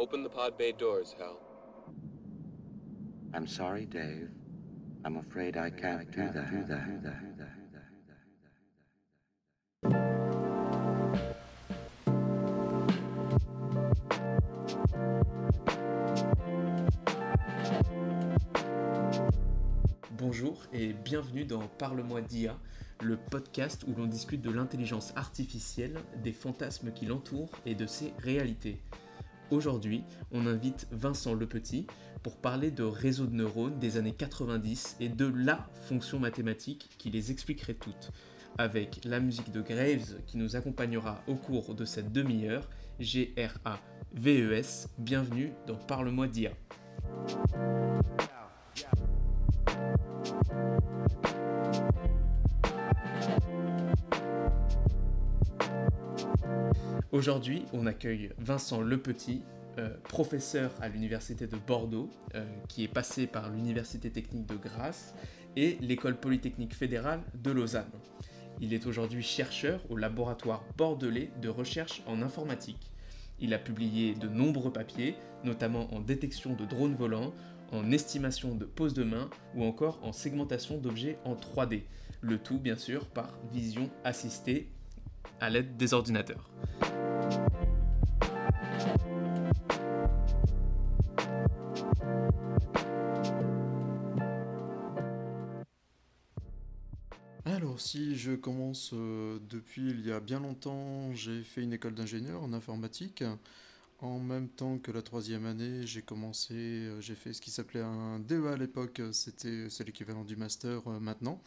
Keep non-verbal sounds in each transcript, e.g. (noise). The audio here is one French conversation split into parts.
Open the pod bay doors, Hal. I'm sorry, Dave. I'm afraid I can't do that. Bonjour et bienvenue dans Parle-moi d'IA, le podcast où l'on discute de l'intelligence artificielle, des fantasmes qui l'entourent et de ses réalités. Aujourd'hui, on invite Vincent Lepetit pour parler de réseaux de neurones des années 90 et de LA fonction mathématique qui les expliquerait toutes. Avec la musique de Graves qui nous accompagnera au cours de cette demi-heure, G-R-A-V-E-S, bienvenue dans Parle-moi d'IA. Aujourd'hui, on accueille Vincent Lepetit, euh, professeur à l'Université de Bordeaux, euh, qui est passé par l'Université technique de Grasse et l'École polytechnique fédérale de Lausanne. Il est aujourd'hui chercheur au laboratoire bordelais de recherche en informatique. Il a publié de nombreux papiers, notamment en détection de drones volants, en estimation de pose de main ou encore en segmentation d'objets en 3D. Le tout, bien sûr, par vision assistée à l'aide des ordinateurs. Alors si je commence euh, depuis il y a bien longtemps, j'ai fait une école d'ingénieur en informatique. En même temps que la troisième année, j'ai commencé, euh, j'ai fait ce qui s'appelait un DEA à l'époque, c'était c'est l'équivalent du master euh, maintenant.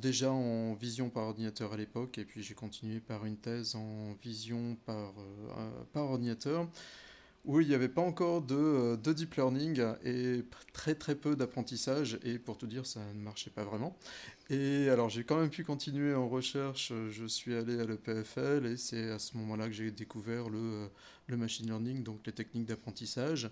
Déjà en vision par ordinateur à l'époque, et puis j'ai continué par une thèse en vision par, par ordinateur où il n'y avait pas encore de, de, deep learning et très très peu d'apprentissage, et pour tout dire, ça ne marchait pas vraiment. Et alors j'ai quand même pu continuer en recherche, je suis allé à l'EPFL, et c'est à ce moment-là que j'ai découvert le, le, machine learning, donc les techniques d'apprentissage.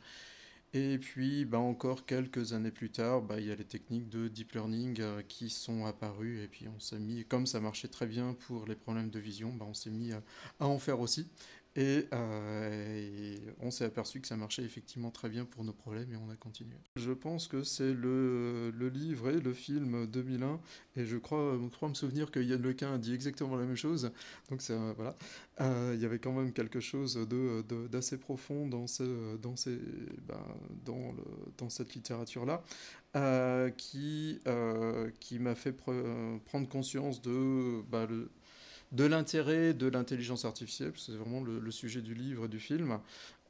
Et puis, bah, encore quelques années plus tard, bah, il y a les techniques de deep learning euh, qui sont apparues. Et puis, on s'est mis, comme ça marchait très bien pour les problèmes de vision, bah, on s'est mis à, à, en faire aussi. Et, euh, et on s'est aperçu que ça marchait effectivement très bien pour nos problèmes et on a continué. Je pense que c'est le, le, livre et le film 2001 et je crois, je crois me souvenir que Yann Lequin a dit exactement la même chose. Donc voilà, euh, il y avait quand même quelque chose de, d'assez profond dans, ce, dans, ces, ben, dans, le, dans cette littérature-là. Euh, qui, qui m'a fait pre prendre conscience de le, de l'intérêt de l'intelligence artificielle, c'est vraiment le, le, sujet du livre et du film,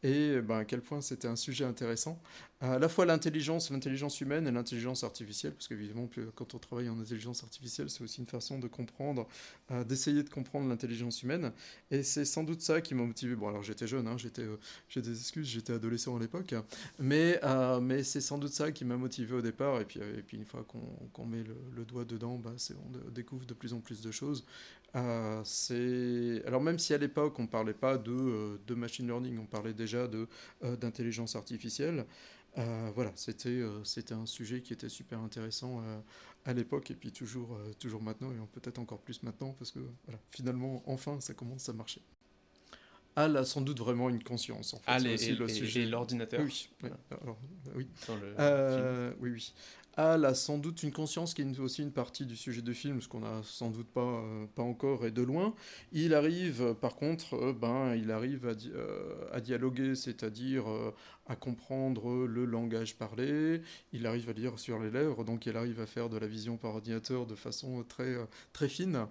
et ben, à quel point c'était un sujet intéressant. À la fois l'intelligence, l'intelligence humaine et l'intelligence artificielle, parce qu'évidemment, quand on travaille en intelligence artificielle, c'est aussi une façon de comprendre, euh, d'essayer de comprendre l'intelligence humaine. Et c'est sans doute ça qui m'a motivé. Bon, alors j'étais jeune, hein, j'étais, euh, j'ai des excuses, j'étais adolescent à l'époque, mais, euh, mais c'est sans doute ça qui m'a motivé au départ. Et puis, et puis une fois qu'on, met le, doigt dedans, bah, on découvre de plus en plus de choses. C'est... Alors même si à l'époque on ne parlait pas de, de, machine learning, on parlait déjà de, euh, d'intelligence artificielle, euh, voilà, c'était, euh, un sujet qui était super intéressant à l'époque et puis toujours, toujours maintenant et peut-être encore plus maintenant parce que voilà, finalement enfin ça commence à marcher. Al a sans doute vraiment une conscience. En fait. Et, le et, sujet. et l'ordinateur. Oui, voilà. Alors, oui. oui, oui. Al a sans doute une conscience qui est aussi une partie du sujet de film, ce qu'on n'a sans doute pas, euh, pas encore et de loin. Il arrive, par contre, euh, ben, il arrive à, di euh, à dialoguer, c'est-à-dire à comprendre le langage parlé, il arrive à lire sur les lèvres, donc il arrive à faire de la vision par ordinateur de façon très, très fine.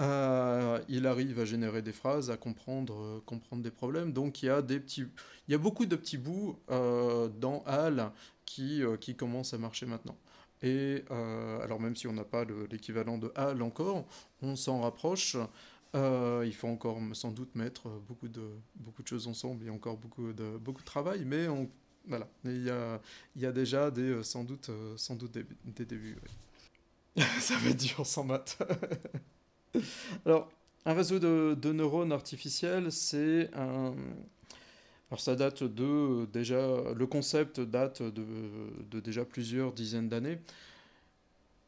Euh, il arrive à générer des phrases, à comprendre, euh, comprendre des problèmes. Donc il y a, des petits, il y a beaucoup de petits bouts euh, dans HAL qui, qui commencent à marcher maintenant. Et alors même si on n'a pas l'équivalent de HAL encore, on s'en rapproche. il faut encore sans doute mettre beaucoup de, beaucoup de choses ensemble et encore beaucoup de, beaucoup de travail, mais voilà, il y a, y a déjà des, sans doute, sans doute des, débuts. (laughs) Ça va être dur sans maths. (laughs) Alors, un réseau de, de neurones artificiels, c'est un. Alors, ça date de. Déjà, le concept date de, déjà plusieurs dizaines d'années.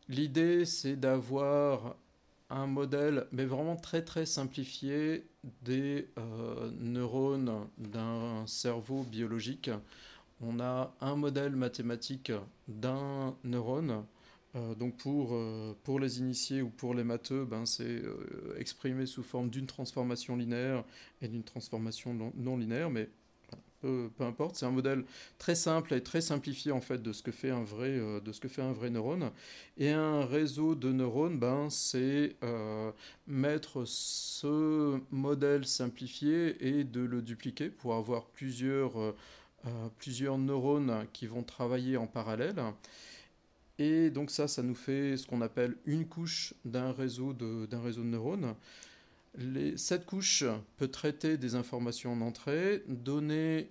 L'idée, c'est d'avoir un modèle, mais vraiment très très simplifié des neurones d'un cerveau biologique. On a un modèle mathématique d'un neurone euh, donc pour, euh, pour les initiés ou pour les matheux, ben c'est euh, exprimé sous forme d'une transformation linéaire et d'une transformation non, linéaire, mais peu, importe. C'est un modèle très simple et très simplifié en fait de ce que fait un vrai, de ce que fait un vrai neurone. Et un réseau de neurones, ben c'est mettre ce modèle simplifié et de le dupliquer pour avoir plusieurs, plusieurs neurones qui vont travailler en parallèle. Et donc ça, ça nous fait ce qu'on appelle une couche d'un réseau de, d'un réseau de neurones. Cette couche peut traiter des informations en entrée, donner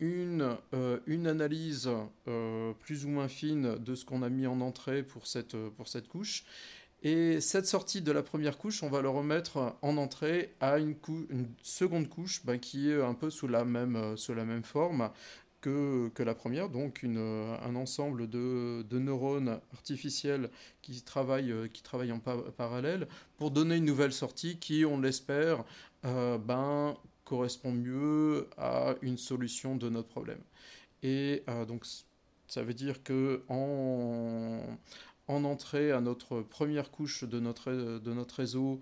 une, euh, analyse euh, plus ou moins fine de ce qu'on a mis en entrée pour cette, pour cette couche. Et cette sortie de la première couche, on va le remettre en entrée à une, seconde couche ben, qui est un peu sous la même, euh, sous la même forme, que, la première, donc une, un ensemble de, neurones artificiels qui travaillent, qui travaillent en parallèle pour donner une nouvelle sortie qui, on l'espère, euh, ben, correspond mieux à une solution de notre problème. Et euh, donc, ça veut dire que en entrée à notre première couche de notre, de notre réseau,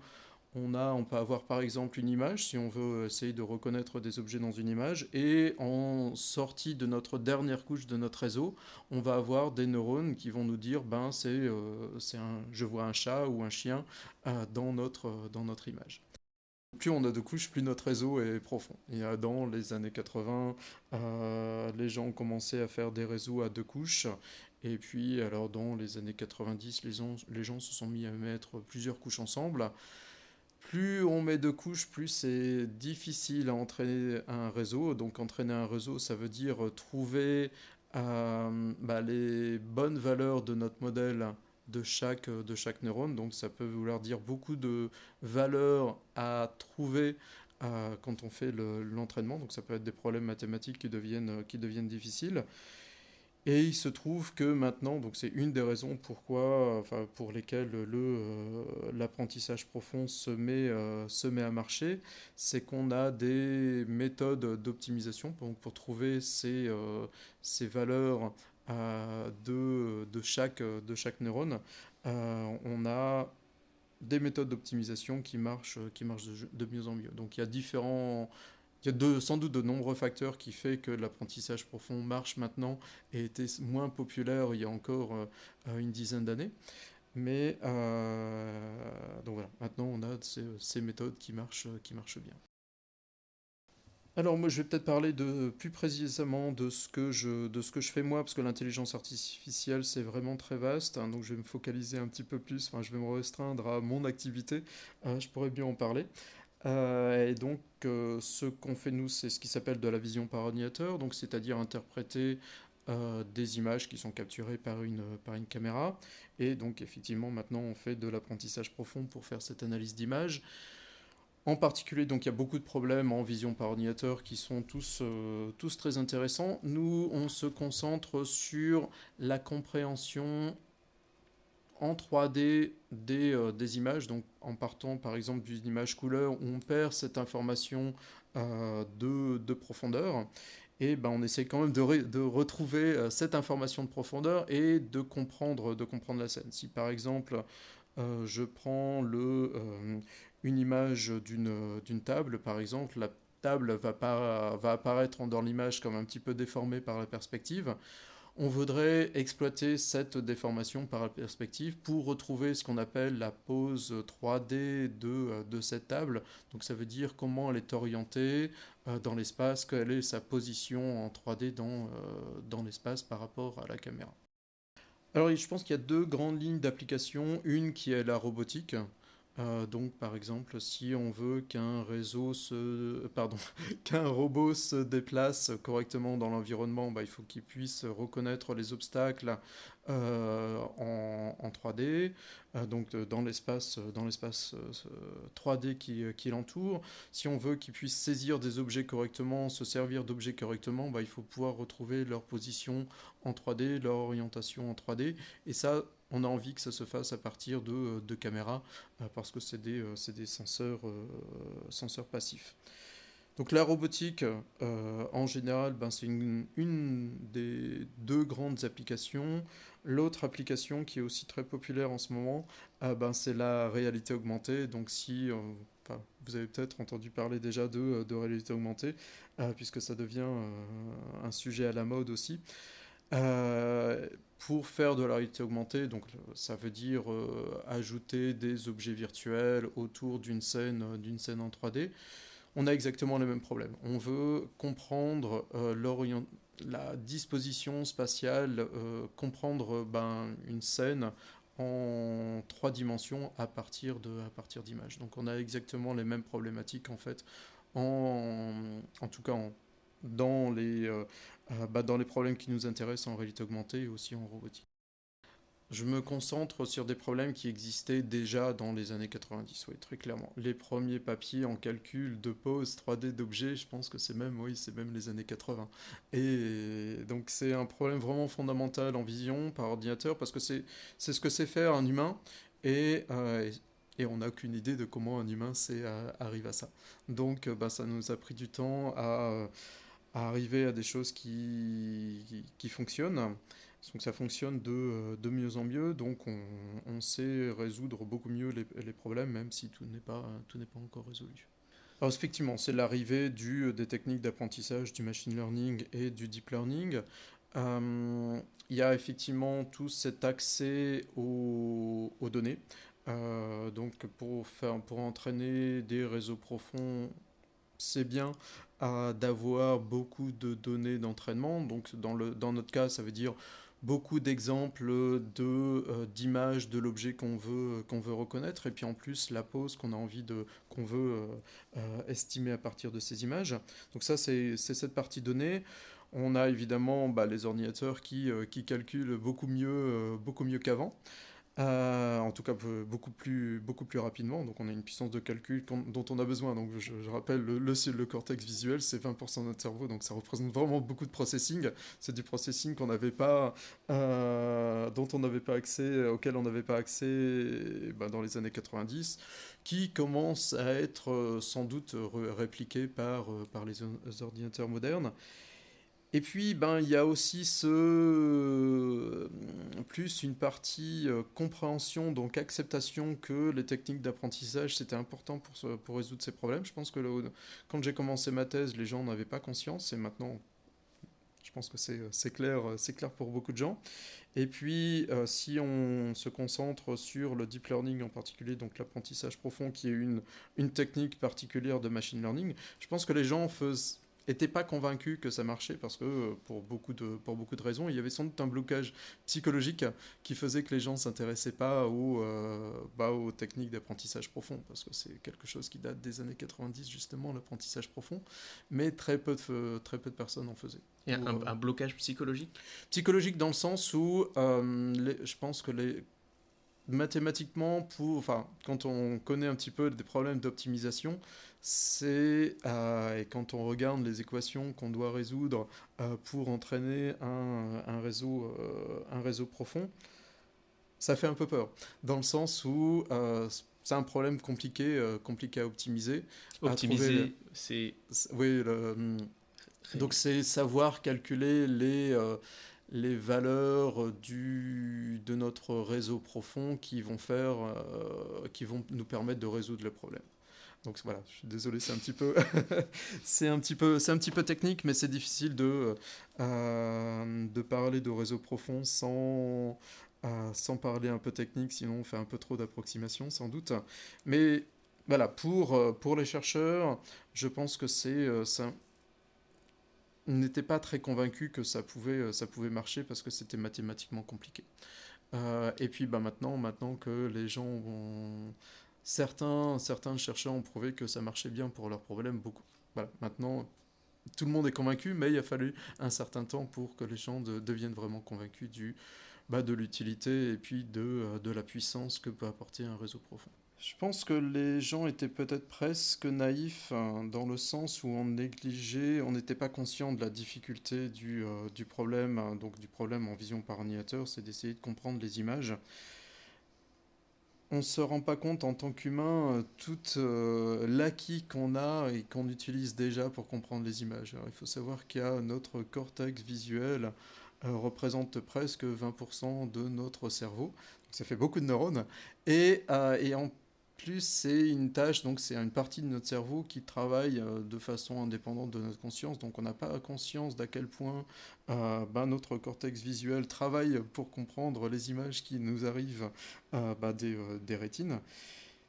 on, a, on peut avoir par exemple une image, si on veut essayer de reconnaître des objets dans une image, et en sortie de notre dernière couche de notre réseau, on va avoir des neurones qui vont nous dire, ben c'est, euh, un, je vois un chat ou un chien euh, dans, notre, dans notre image. Plus on a de couches, plus notre réseau est profond. Et dans les années 80, euh, les gens ont commencé à faire des réseaux à deux couches. Et puis, alors dans les années 90, les les gens se sont mis à mettre plusieurs couches ensemble plus on met de couches, plus c'est difficile à entraîner un réseau. Donc entraîner un réseau, ça veut dire trouver euh, bah, les bonnes valeurs de notre modèle de chaque, neurone. Donc ça peut vouloir dire beaucoup de valeurs à trouver euh, quand on fait l'entraînement. Donc ça peut être des problèmes mathématiques qui deviennent difficiles. Et il se trouve que maintenant, donc c'est une des raisons pour lesquelles le, euh, l'apprentissage profond se met, euh, se met à marcher, c'est qu'on a des méthodes d'optimisation pour, pour trouver ces, euh, ces valeurs de, de, chaque, de chaque neurone. on a des méthodes d'optimisation qui marchent, qui marchent de, de mieux en mieux. Donc il y a différents il y a sans doute de nombreux facteurs qui font que l'apprentissage profond marche maintenant et était moins populaire il y a encore euh, euh, une dizaine d'années. Mais euh, donc voilà, maintenant on a ces, méthodes qui marchent, qui marchent bien. Alors moi je vais peut-être parler de, plus précisément de ce, que je, de ce que je fais moi, parce que l'intelligence artificielle c'est vraiment très vaste, hein, donc je vais me focaliser un petit peu plus, enfin je vais me restreindre à mon activité, je pourrais bien en parler. Euh, et donc, euh, ce qu'on fait nous, c'est ce qui s'appelle de la vision par ordinateur, donc c'est-à-dire interpréter euh, des images qui sont capturées par une, par une caméra. Et donc, effectivement, maintenant, on fait de l'apprentissage profond pour faire cette analyse d'image. En particulier, donc il y a beaucoup de problèmes en vision par ordinateur qui sont tous, tous très intéressants. Nous, on se concentre sur la compréhension en 3D euh, des, images, donc en partant par exemple d'une image couleur, on perd cette information euh, de, profondeur, et ben, on essaie quand même de, retrouver euh, cette information de profondeur et de comprendre, de comprendre la scène. Si par exemple je prends le, une image d'une table, par exemple, la table va, va apparaître dans l'image comme un petit peu déformée par la perspective on voudrait exploiter cette déformation par la perspective pour retrouver ce qu'on appelle la pose 3D de, de, cette table. Donc ça veut dire comment elle est orientée euh, dans l'espace, quelle est sa position en 3D dans, euh, dans l'espace par rapport à la caméra. Alors je pense qu'il y a deux grandes lignes d'application. Une qui est la robotique, euh, donc, par exemple, si on veut qu'un réseau se, pardon, (laughs) qu'un robot se déplace correctement dans l'environnement, bah, il faut qu'il puisse reconnaître les obstacles euh, en, 3D, euh, donc dans l'espace, dans l'espace 3D qui, l'entoure. Si on veut qu'il puisse saisir des objets correctement, se servir d'objets correctement, bah, il faut pouvoir retrouver leur position en 3D, leur orientation en 3D, et ça on a envie que ça se fasse à partir de, de caméras, parce que c'est des, des senseurs, passifs. Donc la robotique, en général, ben, c'est une, des deux grandes applications. L'autre application qui est aussi très populaire en ce moment, ben, c'est la réalité augmentée. Donc si vous avez peut-être entendu parler déjà de réalité augmentée, puisque ça devient un sujet à la mode aussi. Euh, pour faire de la réalité augmentée, donc ça veut dire euh, ajouter des objets virtuels autour d'une scène, euh, d'une scène en 3D, on a exactement les mêmes problèmes. On veut comprendre la disposition spatiale, comprendre ben, une scène en trois dimensions à partir de à partir d'images. Donc on a exactement les mêmes problématiques en fait, en, en tout cas dans les euh, bah, dans les problèmes qui nous intéressent en réalité augmentée et aussi en robotique. Je me concentre sur des problèmes qui existaient déjà dans les années 90, oui, très clairement. Les premiers papiers en calcul de pose 3D d'objets, je pense que c'est même, oui, c'est même les années 80. Et donc c'est un problème vraiment fondamental en vision par ordinateur parce que c'est ce que sait faire un humain et, euh, et on n'a aucune idée de comment un humain sait, euh, arrive à ça. Donc bah, ça nous a pris du temps à à arriver à des choses qui, qui, fonctionnent. Donc ça fonctionne de, de, mieux en mieux, donc on, on sait résoudre beaucoup mieux les, les, problèmes, même si tout n'est pas, pas encore résolu. Alors effectivement, c'est l'arrivée du, des techniques d'apprentissage, du machine learning et du deep learning. Euh, il y a effectivement tout cet accès aux, aux données. Euh, donc pour, faire, pour entraîner des réseaux profonds, c'est bien d'avoir beaucoup de données d'entraînement. Donc dans, le, dans notre cas, ça veut dire beaucoup d'exemples de euh, d'images de l'objet qu'on veut qu'on veut reconnaître. Et puis en plus la pose qu'on a envie de qu'on veut euh, euh, estimer à partir de ces images. Donc ça c'est cette partie donnée. On a évidemment bah, les ordinateurs qui, qui calculent beaucoup mieux beaucoup mieux qu'avant euh, en tout cas beaucoup plus, beaucoup plus rapidement. Donc on a une puissance de calcul dont on a besoin. Donc je, rappelle, le, le, cortex visuel, c'est 20% de notre cerveau, donc ça représente vraiment beaucoup de processing. C'est du processing qu'on n'avait pas, euh, dont on n'avait pas accès, auquel on n'avait pas accès ben, dans les années 90, qui commence à être euh, sans doute répliqué par les ordinateurs modernes. Et puis, ben, il y a aussi euh, plus une partie euh, compréhension, donc acceptation que les techniques d'apprentissage c'était important pour, pour résoudre ces problèmes. Je pense que quand j'ai commencé ma thèse, les gens n'avaient pas conscience, et maintenant, je pense que c'est clair, c'est clair pour beaucoup de gens. Et puis, euh, si on se concentre sur le deep learning en particulier, donc l'apprentissage profond, qui est une, une technique particulière de machine learning, je pense que les gens faisaient n'était pas convaincu que ça marchait parce que euh, pour beaucoup de pour beaucoup de raisons il y avait sans doute un blocage psychologique qui faisait que les gens s'intéressaient pas aux, euh, bah, aux techniques d'apprentissage profond parce que c'est quelque chose qui date des années 90 justement l'apprentissage profond mais très peu de très peu de personnes en faisaient. Et un, un, blocage psychologique? psychologique dans le sens où euh, je pense que les mathématiquement pour enfin quand on connaît un petit peu des problèmes d'optimisation c'est euh, et quand on regarde les équations qu'on doit résoudre euh, pour entraîner un, réseau, euh, un réseau profond, ça fait un peu peur, dans le sens où c'est un problème compliqué, compliqué à optimiser. Optimiser, c'est... Oui, donc c'est savoir calculer les les valeurs du, de notre réseau profond qui vont faire, qui vont nous permettre de résoudre le problème. Donc voilà, je suis désolé, c'est un petit peu, (laughs) c'est un petit peu, c'est un petit peu technique, mais c'est difficile de euh, de parler de réseau profond sans euh, sans parler un peu technique, sinon on fait un peu trop d'approximation sans doute. Mais voilà, pour euh, pour les chercheurs, je pense que c'est ça n'était pas très convaincu que ça pouvait ça pouvait marcher parce que c'était mathématiquement compliqué. et puis bah maintenant, maintenant que les gens vont Certains, certains chercheurs ont prouvé que ça marchait bien pour leurs problèmes. Beaucoup. Voilà. Maintenant, tout le monde est convaincu, mais il a fallu un certain temps pour que les gens deviennent vraiment convaincus du, bah, de l'utilité et puis de, euh, de la puissance que peut apporter un réseau profond. Je pense que les gens étaient peut-être presque naïfs hein, dans le sens où on négligeait, on n'était pas conscient de la difficulté du, euh, du problème, hein, donc du problème en vision par ordinateur, c'est d'essayer de comprendre les images. On ne se rend pas compte en tant qu'humain euh, tout euh, l'acquis qu'on a et qu'on utilise déjà pour comprendre les images. il faut savoir qu'il y a notre cortex visuel représente presque 20% de notre cerveau. ça fait beaucoup de neurones. Et, et en plus c'est une tâche, donc c'est une partie de notre cerveau qui travaille euh, de façon indépendante de notre conscience. Donc on n'a pas conscience d'à quel point euh, ben, notre cortex visuel travaille pour comprendre les images qui nous arrivent euh, ben, des, rétines.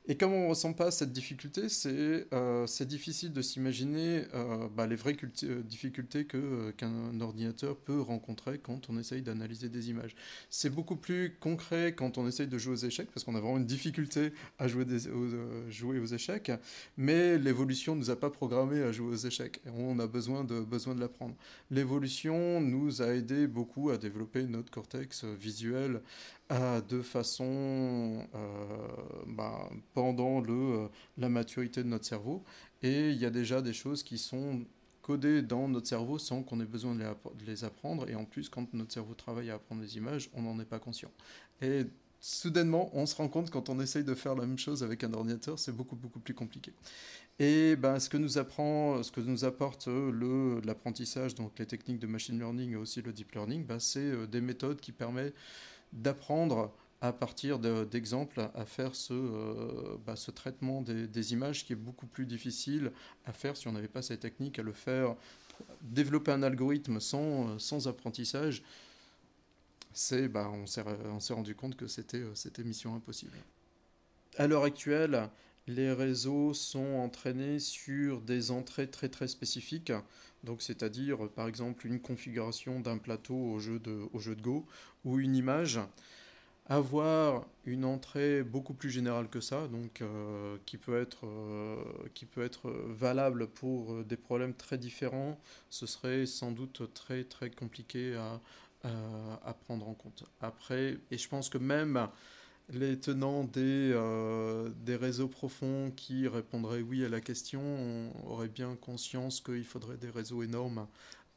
Et comme on ne ressent pas cette difficulté, c'est euh, difficile de s'imaginer euh, bah, les vraies euh, difficultés qu'un ordinateur peut rencontrer quand on essaye d'analyser des images. C'est beaucoup plus concret quand on essaye de jouer aux échecs, parce qu'on a vraiment une difficulté à jouer, aux, jouer aux échecs, mais l'évolution ne nous a pas programmé à jouer aux échecs. On a besoin de, besoin de l'apprendre. L'évolution nous a aidé beaucoup à développer notre cortex visuel de façon euh, bah, pendant le, euh, la maturité de notre cerveau. Et il y a déjà des choses qui sont codées dans notre cerveau sans qu'on ait besoin de les, apprendre. Et en plus, quand notre cerveau travaille à apprendre les images, on n'en est pas conscient. Et soudainement, on se rend compte quand on essaye de faire la même chose avec un ordinateur, c'est beaucoup beaucoup plus compliqué. Et ben, ce que nous apprend, ce que nous apporte l'apprentissage, donc les techniques de machine learning et aussi le deep learning, ben, c'est euh, des méthodes qui permettent d'apprendre à partir d'exemples à faire ce, euh, bah, traitement des, images qui est beaucoup plus difficile à faire si on n'avait pas cette technique, à le faire. Développer un algorithme sans, sans apprentissage, bah, on s'est rendu compte que c'était mission impossible. À l'heure actuelle, les réseaux sont entraînés sur des entrées très très spécifiques, donc c'est-à-dire par exemple une configuration d'un plateau au jeu, de, au jeu de Go ou une image. Avoir une entrée beaucoup plus générale que ça, donc euh, qui, peut être, euh, qui peut être valable pour des problèmes très différents, ce serait sans doute très très compliqué à prendre en compte. Après, et je pense que même les tenants des, euh, des réseaux profonds qui répondraient oui à la question auraient bien conscience qu'il faudrait des réseaux énormes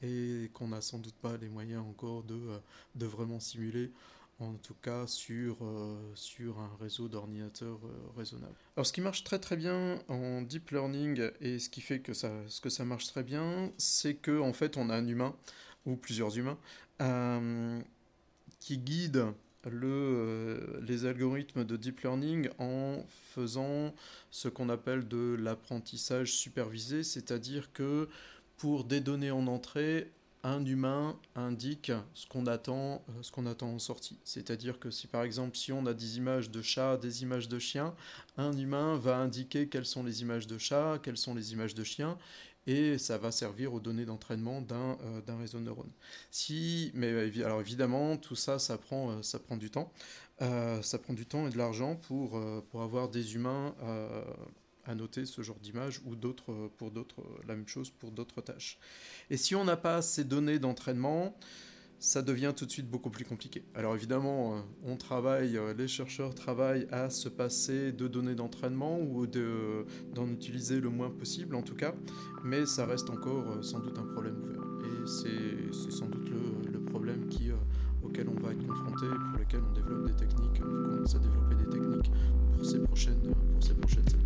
et qu'on n'a sans doute pas les moyens encore de, euh, de vraiment simuler, en tout cas sur, euh, sur un réseau d'ordinateurs raisonnable. Alors ce qui marche très très bien en deep learning et ce qui fait que ça, ce que ça marche très bien, c'est qu'en en fait on a un humain ou plusieurs humains qui guident euh, les algorithmes de deep learning en faisant ce qu'on appelle de l'apprentissage supervisé, c'est-à-dire que pour des données en entrée, un humain indique ce qu'on attend, euh, ce qu'on attend en sortie. C'est-à-dire que si par exemple si on a des images de chats, des images de chiens, un humain va indiquer quelles sont les images de chats, quelles sont les images de chiens, et ça va servir aux données d'entraînement d'un euh, réseau de neurones. Si, mais euh, alors évidemment, tout ça, ça prend, euh, du temps. ça prend du temps et de l'argent pour, pour avoir des humains à noter ce genre d'image ou d'autres pour d'autres la même chose pour d'autres tâches. Et si on n'a pas ces données d'entraînement, ça devient tout de suite beaucoup plus compliqué. Alors évidemment, euh, on travaille, euh, les chercheurs travaillent à se passer de données d'entraînement ou d'en utiliser le moins possible en tout cas, mais ça reste encore euh, sans doute un problème ouvert. Et c'est, sans doute le, problème auquel on va être confronté, pour lequel on développe des techniques, on commence à développer des techniques pour ces prochaines, pour ces prochaines années.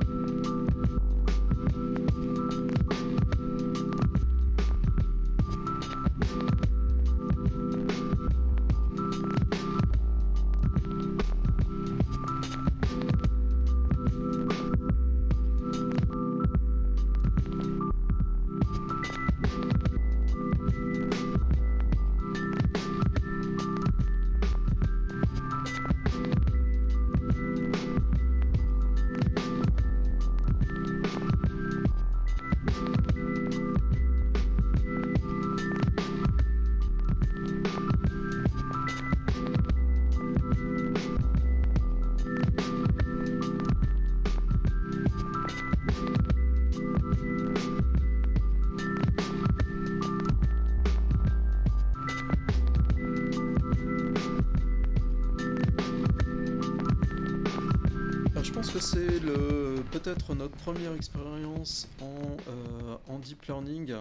peut-être notre première expérience en, euh, en deep learning,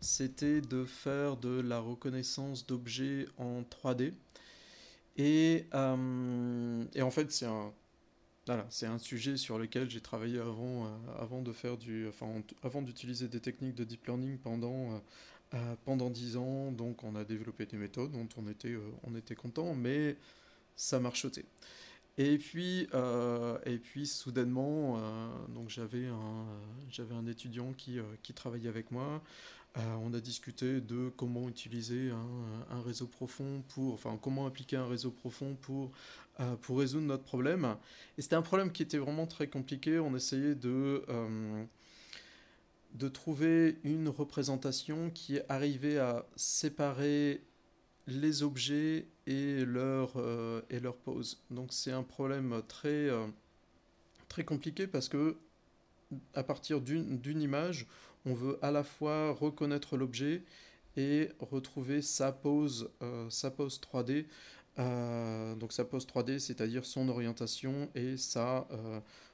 c'était de faire de la reconnaissance d'objets en 3D. Et, euh, et en fait, c'est un, sujet sur lequel j'ai travaillé avant, euh, de faire du, enfin, avant d'utiliser des techniques de deep learning pendant pendant 10 ans. Donc, on a développé des méthodes dont on était, on était content, mais ça marchotait. Et puis, euh, et puis soudainement, euh, j'avais un, j'avais un étudiant qui, euh, qui travaillait avec moi. on a discuté de comment utiliser un, un, réseau profond pour, enfin, comment appliquer un réseau profond pour, pour résoudre notre problème. Et c'était un problème qui était vraiment très compliqué. On essayait de de trouver une représentation qui arrivait à séparer les objets et leur, euh, et leur pose. Donc c'est un problème très, euh, très compliqué parce que à partir d'une image, on veut à la fois reconnaître l'objet et retrouver sa pose, euh, sa pose 3D. donc sa pose 3D, c'est-à-dire son orientation et sa,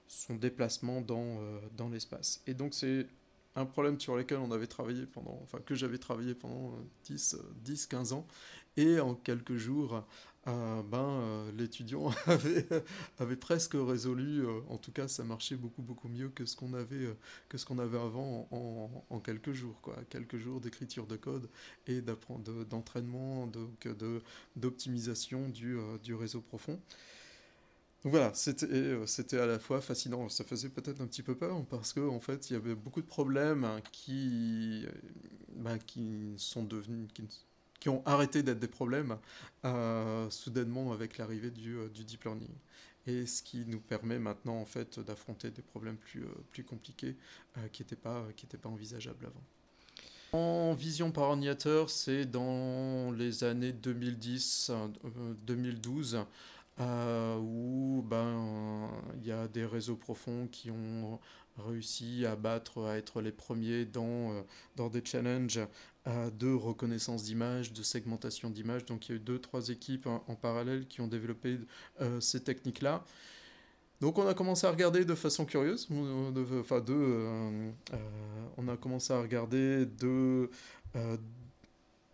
son déplacement dans, dans l'espace. Et donc c'est un problème sur lequel on avait travaillé pendant, enfin que j'avais travaillé pendant 10, 10, 15 ans et en quelques jours, euh, ben, euh, l'étudiant (laughs) avait, presque résolu, euh, en tout cas ça marchait beaucoup beaucoup mieux que ce qu'on avait, que ce qu'on avait avant en, en, quelques jours. Quoi. Quelques jours d'écriture de code et d'entraînement, de, d'optimisation du, du réseau profond. Donc voilà, c'était à la fois fascinant, ça faisait peut-être un petit peu peur parce qu'en en fait il y avait beaucoup de problèmes qui, ben, qui sont devenus, qui ont arrêté d'être des problèmes euh, soudainement avec l'arrivée du, euh, du, deep learning. Et ce qui nous permet maintenant en fait d'affronter des problèmes plus, euh, plus compliqués qui n'étaient pas, pas envisageables avant. En vision par ordinateur, c'est dans les années 2010-2012 où ben, il y a des réseaux profonds qui ont réussi à battre, à être les premiers dans, dans des challenges de reconnaissance d'images, de segmentation d'images. Donc il y a eu deux, trois équipes en, parallèle qui ont développé euh, ces techniques-là. Donc on a commencé à regarder de façon curieuse, enfin de, euh, euh, on a commencé à regarder de,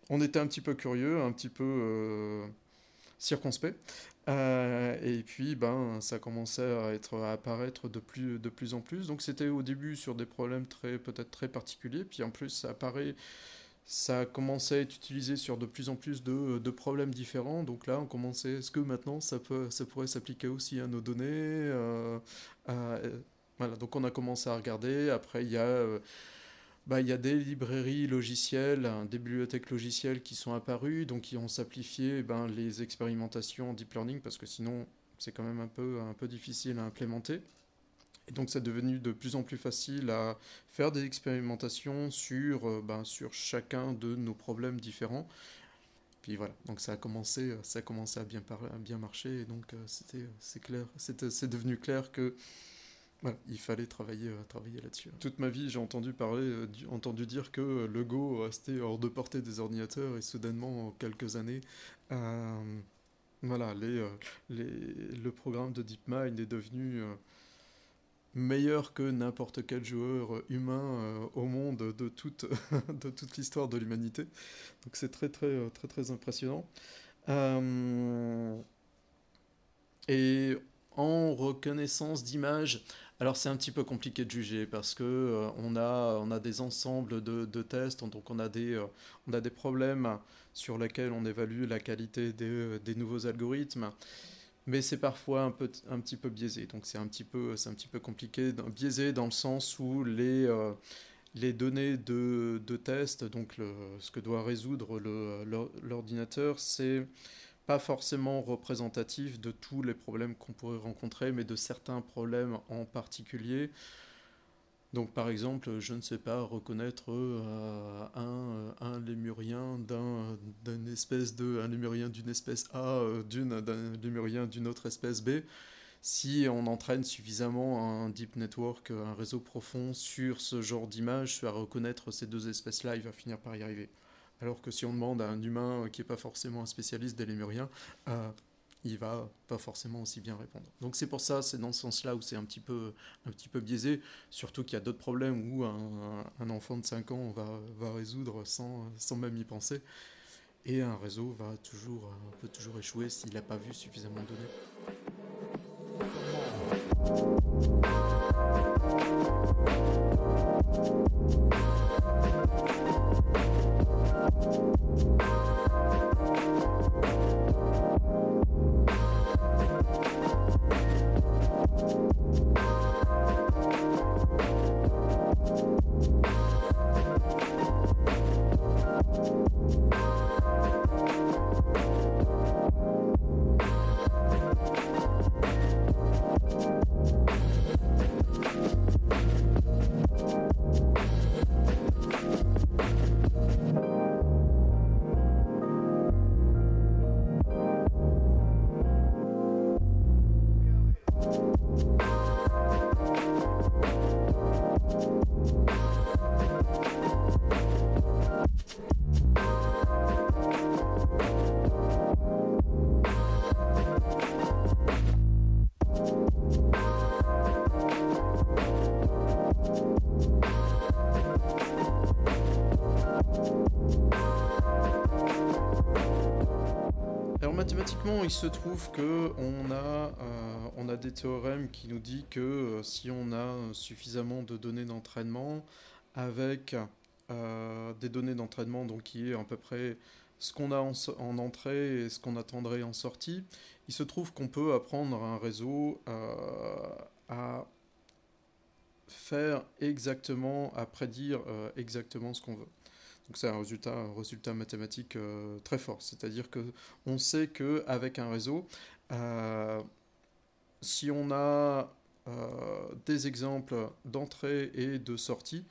on était un petit peu curieux, un petit peu circonspect. et puis, ben, ça commençait à, être, à apparaître de plus, de plus en plus. Donc, c'était au début sur des problèmes très, peut-être très particuliers. Puis, en plus, ça apparaît ça a commencé à être utilisé sur de plus en plus de, de problèmes différents. Donc là, on commençait, est-ce que maintenant ça, peut, ça pourrait s'appliquer aussi à nos données euh, Voilà, donc on a commencé à regarder. Après, il y a, euh, bah, y a des librairies logicielles, hein, des bibliothèques logicielles qui sont apparues, donc qui ont simplifié eh ben, les expérimentations en deep learning, parce que sinon, c'est quand même un peu, un peu difficile à implémenter. Et donc c'est devenu de plus en plus facile à faire des expérimentations sur, euh, ben, sur chacun de nos problèmes différents. Puis voilà, donc ça a commencé, ça a commencé à bien, à bien marcher, et donc euh, c'était, c'est devenu clair que voilà, il fallait travailler, euh, travailler là-dessus. Toute ma vie, j'ai entendu parler, entendu dire que le Go restait hors de portée des ordinateurs, et soudainement, en quelques années, voilà, le programme de DeepMind est devenu meilleur que n'importe quel joueur humain euh, au monde de toute, (laughs) de toute l'histoire de l'humanité. Donc c'est très très euh, très très impressionnant. Euh, et en reconnaissance d'image, alors c'est un petit peu compliqué de juger parce que on, a, on a des ensembles de, de, tests, donc on a des, on a des problèmes sur lesquels on évalue la qualité des, des nouveaux algorithmes mais c'est parfois un, peu, un petit peu biaisé. Donc c'est un, petit peu, un petit peu compliqué, biaisé dans le sens où les, euh, les données de, de test, donc ce que doit résoudre l'ordinateur, c'est pas forcément représentatif de tous les problèmes qu'on pourrait rencontrer, mais de certains problèmes en particulier. Donc par exemple, je ne sais pas reconnaître euh, un, euh, un, lémurien d'un, d'une espèce de un lémurien d'une espèce A euh, d'une d'un lémurien d'une autre espèce B. Si on entraîne suffisamment un deep network, un réseau profond sur ce genre d'image, à reconnaître ces deux espèces-là, il va finir par y arriver. Alors que si on demande à un humain qui n'est pas forcément un spécialiste des lémuriens, il va pas forcément aussi bien répondre. Donc c'est pour ça, c'est dans ce sens-là où c'est un petit peu, un petit peu biaisé, surtout qu'il y a d'autres problèmes où un, enfant de 5 ans va, résoudre sans, même y penser. Et un réseau va toujours, peut toujours échouer s'il n'a pas vu suffisamment de Il se trouve que on a, euh, on a des théorèmes qui nous disent que euh, si on a suffisamment de données d'entraînement avec euh, des données d'entraînement donc qui est à peu près ce qu'on a en, en, entrée et ce qu'on attendrait en sortie, il se trouve qu'on peut apprendre un réseau à faire exactement, à prédire exactement ce qu'on veut. Donc c'est un résultat, mathématique euh, très fort. C'est-à-dire que on sait que avec un réseau, euh, si on a euh, des exemples d'entrée et de sortie,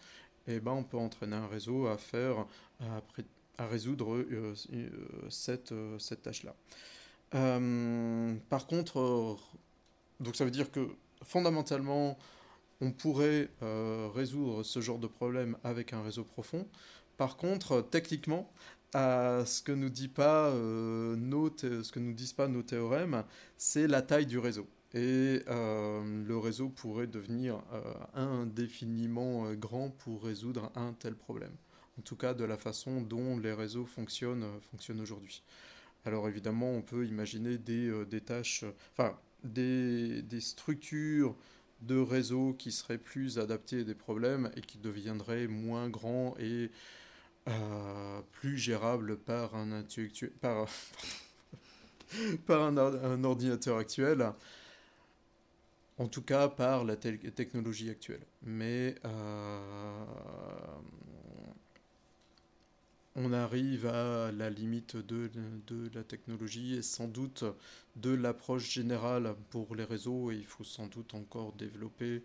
eh ben on peut entraîner un réseau à faire à, résoudre cette, cette tâche-là. par contre, donc ça veut dire que fondamentalement, on pourrait résoudre ce genre de problème avec un réseau profond. Par contre, techniquement, ce que nous dit pas euh, nos nous disent pas nos théorèmes, c'est la taille du réseau. Et euh, le réseau pourrait devenir euh, indéfiniment grand pour résoudre un tel problème. En tout cas, de la façon dont les réseaux fonctionnent, aujourd'hui. Alors évidemment, on peut imaginer des, tâches, enfin des, des, structures de réseaux qui seraient plus adaptées à des problèmes et qui deviendraient moins grands et euh, plus gérable par un, par, (laughs) par un, ordinateur actuel, en tout cas par la technologie actuelle. Mais euh, on arrive à la limite de, de, la technologie et sans doute de l'approche générale pour les réseaux et il faut sans doute encore développer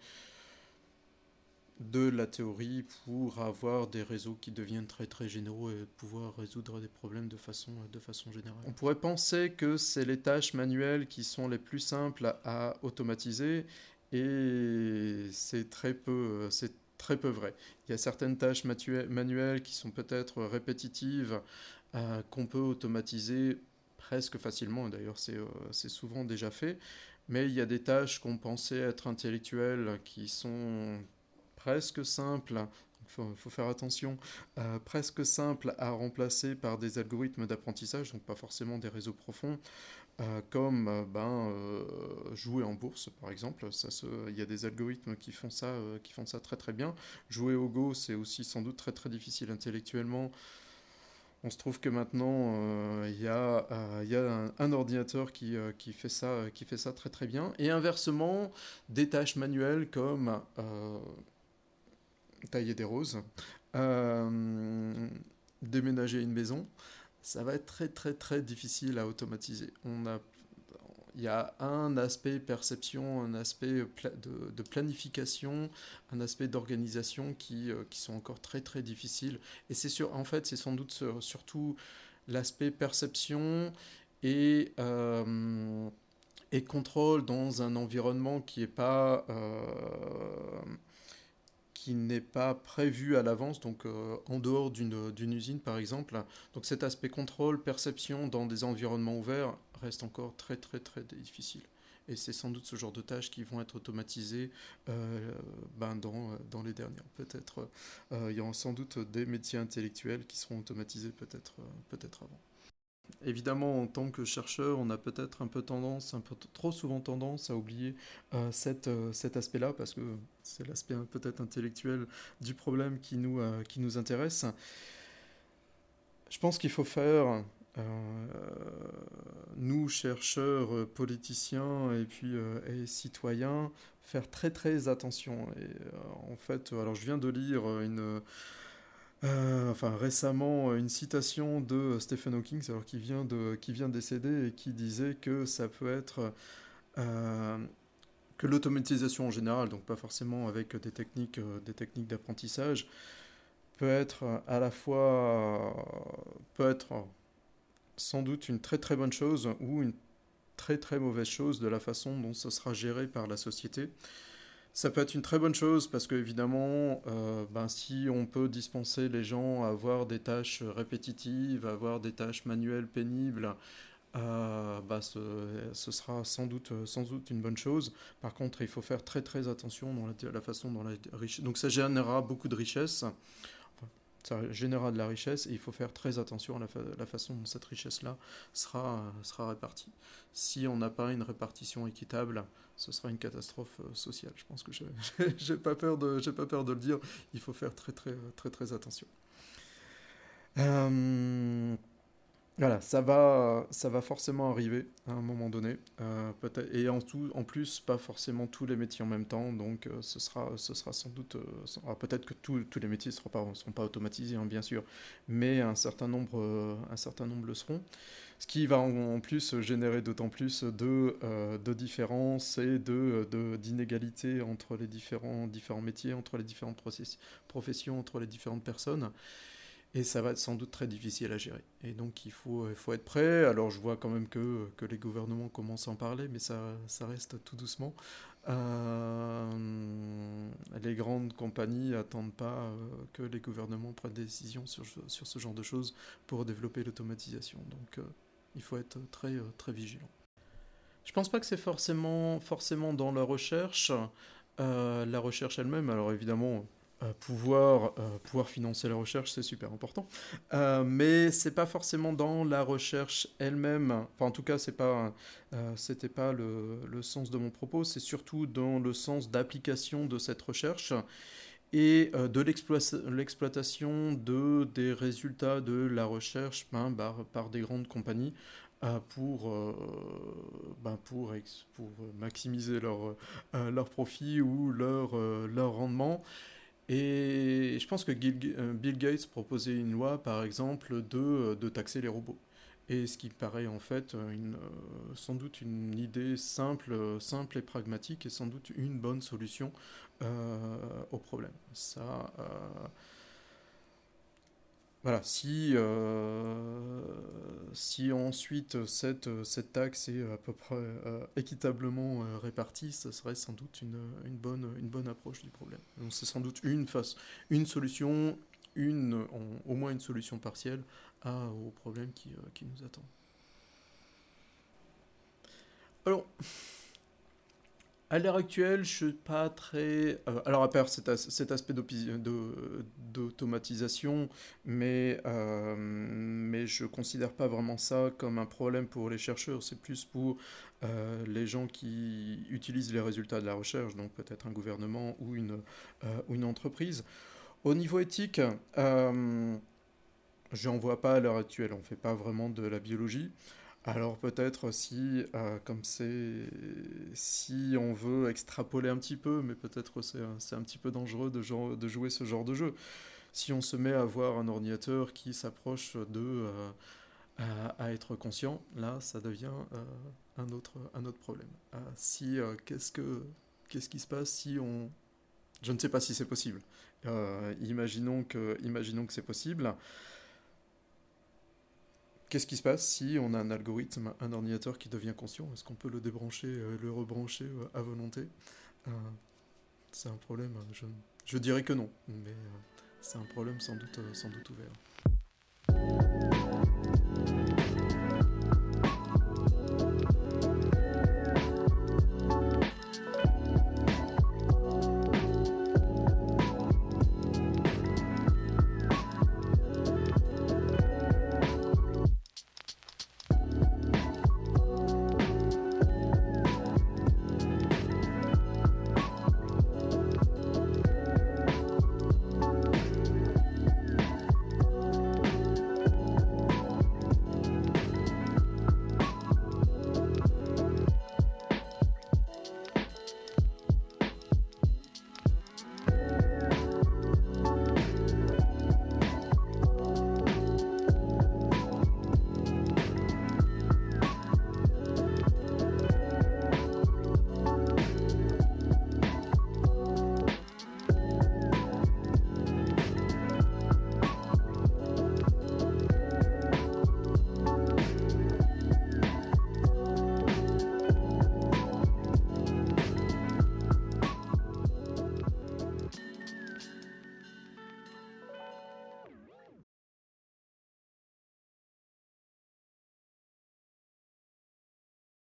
de la théorie pour avoir des réseaux qui deviennent très très généraux et pouvoir résoudre des problèmes de façon, de façon générale. On pourrait penser que c'est les tâches manuelles qui sont les plus simples à automatiser et c'est très peu, c'est très peu vrai. Il y a certaines tâches manuelles qui sont peut-être répétitives euh, qu'on peut automatiser presque facilement, d'ailleurs c'est euh, souvent déjà fait, mais il y a des tâches qu'on pensait être intellectuelles qui sont presque simple, il faut, faire attention, euh, presque simple à remplacer par des algorithmes d'apprentissage, donc pas forcément des réseaux profonds, euh, comme euh, ben, jouer en bourse par exemple. Il y a des algorithmes qui font, ça, qui font ça très très bien. Jouer au Go, c'est aussi sans doute très très difficile intellectuellement. On se trouve que maintenant, il y a, y a un, ordinateur qui, qui, fait ça, qui fait ça très très bien. Et inversement, des tâches manuelles comme tailler des roses, euh, déménager une maison, ça va être très très très difficile à automatiser. On a, il y a un aspect perception, un aspect de, planification, un aspect d'organisation qui, euh, qui sont encore très très difficiles. Et c'est sûr, en fait, c'est sans doute surtout l'aspect perception et euh, et contrôle dans un environnement qui n'est pas qui n'est pas prévu à l'avance, donc euh, en dehors d'une usine par exemple. Donc cet aspect contrôle, perception dans des environnements ouverts reste encore très très très difficile. Et c'est sans doute ce genre de tâches qui vont être automatisées ben dans, dans, les dernières. Peut-être il y aura sans doute des métiers intellectuels qui seront automatisés peut-être peut-être avant. Évidemment, en tant que chercheur, on a peut-être un peu tendance, un peu trop souvent tendance à oublier euh, euh, cet aspect-là, parce que c'est l'aspect peut-être intellectuel du problème qui nous, euh, qui nous intéresse. Je pense qu'il faut faire, nous, chercheurs, politiciens et puis citoyens, faire très très attention. Et en fait, alors je viens de lire une euh, enfin récemment euh, une citation de Stephen Hawking, qui vient de décéder et qui disait que ça peut être euh, que l'automatisation en général, donc pas forcément avec des techniques des techniques d'apprentissage, peut être à la fois sans doute une très très bonne chose ou une très très mauvaise chose de la façon dont ce sera géré par la société. Ça peut être une très bonne chose parce qu'évidemment, euh, ben, si on peut dispenser les gens à avoir des tâches répétitives, à avoir des tâches manuelles pénibles, bah, ce, sera sans doute, sans doute une bonne chose. Par contre, il faut faire très très attention dans la, façon dont la richesse. Donc ça générera beaucoup de richesse. ça générera de la richesse et il faut faire très attention à la, la façon dont cette richesse-là sera, sera répartie. Si on n'a pas une répartition équitable, ce sera une catastrophe euh, sociale. Je pense que (laughs) de j'ai pas peur de le dire. Il faut faire très très très très attention. Euh, voilà, ça va, ça va forcément arriver à un moment donné. Euh, et en, plus, pas forcément tous les métiers en même temps. Donc, ce, sera, ce sera sans doute. Peut-être que tous les métiers ne seront pas, seront pas automatisés, hein, bien sûr. Mais un certain nombre, un certain nombre le seront ce qui va en, plus générer d'autant plus de, euh, de différences et d'inégalités de, entre les différents, différents métiers, entre les différentes professions, entre les différentes personnes. Et ça va être sans doute très difficile à gérer. Et donc il faut, faut être prêt. Alors je vois quand même que, que les gouvernements commencent à en parler, mais ça, ça reste tout doucement. Euh, les grandes compagnies n'attendent pas euh, que les gouvernements prennent des décisions sur, sur ce genre de choses pour développer l'automatisation. Donc il faut être très, euh, très vigilant. Je pense pas que c'est forcément, forcément dans la recherche, euh, la recherche elle-même. Alors évidemment, euh, pouvoir, pouvoir financer la recherche, c'est super important. mais c'est pas forcément dans la recherche elle-même. Enfin, en tout cas, c'est pas, c'était pas le, le, sens de mon propos. C'est surtout dans le sens d'application de cette recherche et euh, de l'exploitation de, des résultats de la recherche ben, par, des grandes compagnies euh, pour, euh, ben, pour, maximiser leur, leur profit ou leur, leur rendement. Et je pense que Bill Gates proposait une loi, par exemple, de taxer les robots. Et ce qui paraît en fait une, sans doute une idée simple, simple et pragmatique et sans doute une bonne solution euh, au problème. Ça, euh, voilà, si, euh, si ensuite cette, cette taxe est à peu près équitablement répartie, ça serait sans doute une, une, bonne, une bonne approche du problème. C'est sans doute une, face, une solution, une, au moins une solution partielle au problème qui, qui nous attend. Alors, à l'heure actuelle, je suis pas très. Euh, alors, à part cet, aspect d'automatisation, mais, euh, mais je considère pas vraiment ça comme un problème pour les chercheurs. C'est plus pour euh, les gens qui utilisent les résultats de la recherche, donc peut-être un gouvernement ou une entreprise. Au niveau éthique, je n'en vois pas à l'heure actuelle. On ne fait pas vraiment de la biologie. Alors peut-être si, euh, comme c'est, si on veut extrapoler un petit peu, mais peut-être c'est, un petit peu dangereux de, jouer ce genre de jeu. Si on se met à voir un ordinateur qui s'approche de euh, à, être conscient, là, ça devient euh, un, autre, problème. si, qu'est-ce, que, qu'est-ce qui se passe si on... Je ne sais pas si c'est possible. imaginons, que, imaginons que c'est possible. Qu'est-ce qui se passe si on a un algorithme, un ordinateur qui devient conscient? Est-ce qu'on peut le débrancher, euh, le rebrancher euh, à volonté? Euh, C'est un problème, je, dirais que non, mais c'est un problème sans doute, sans doute ouvert.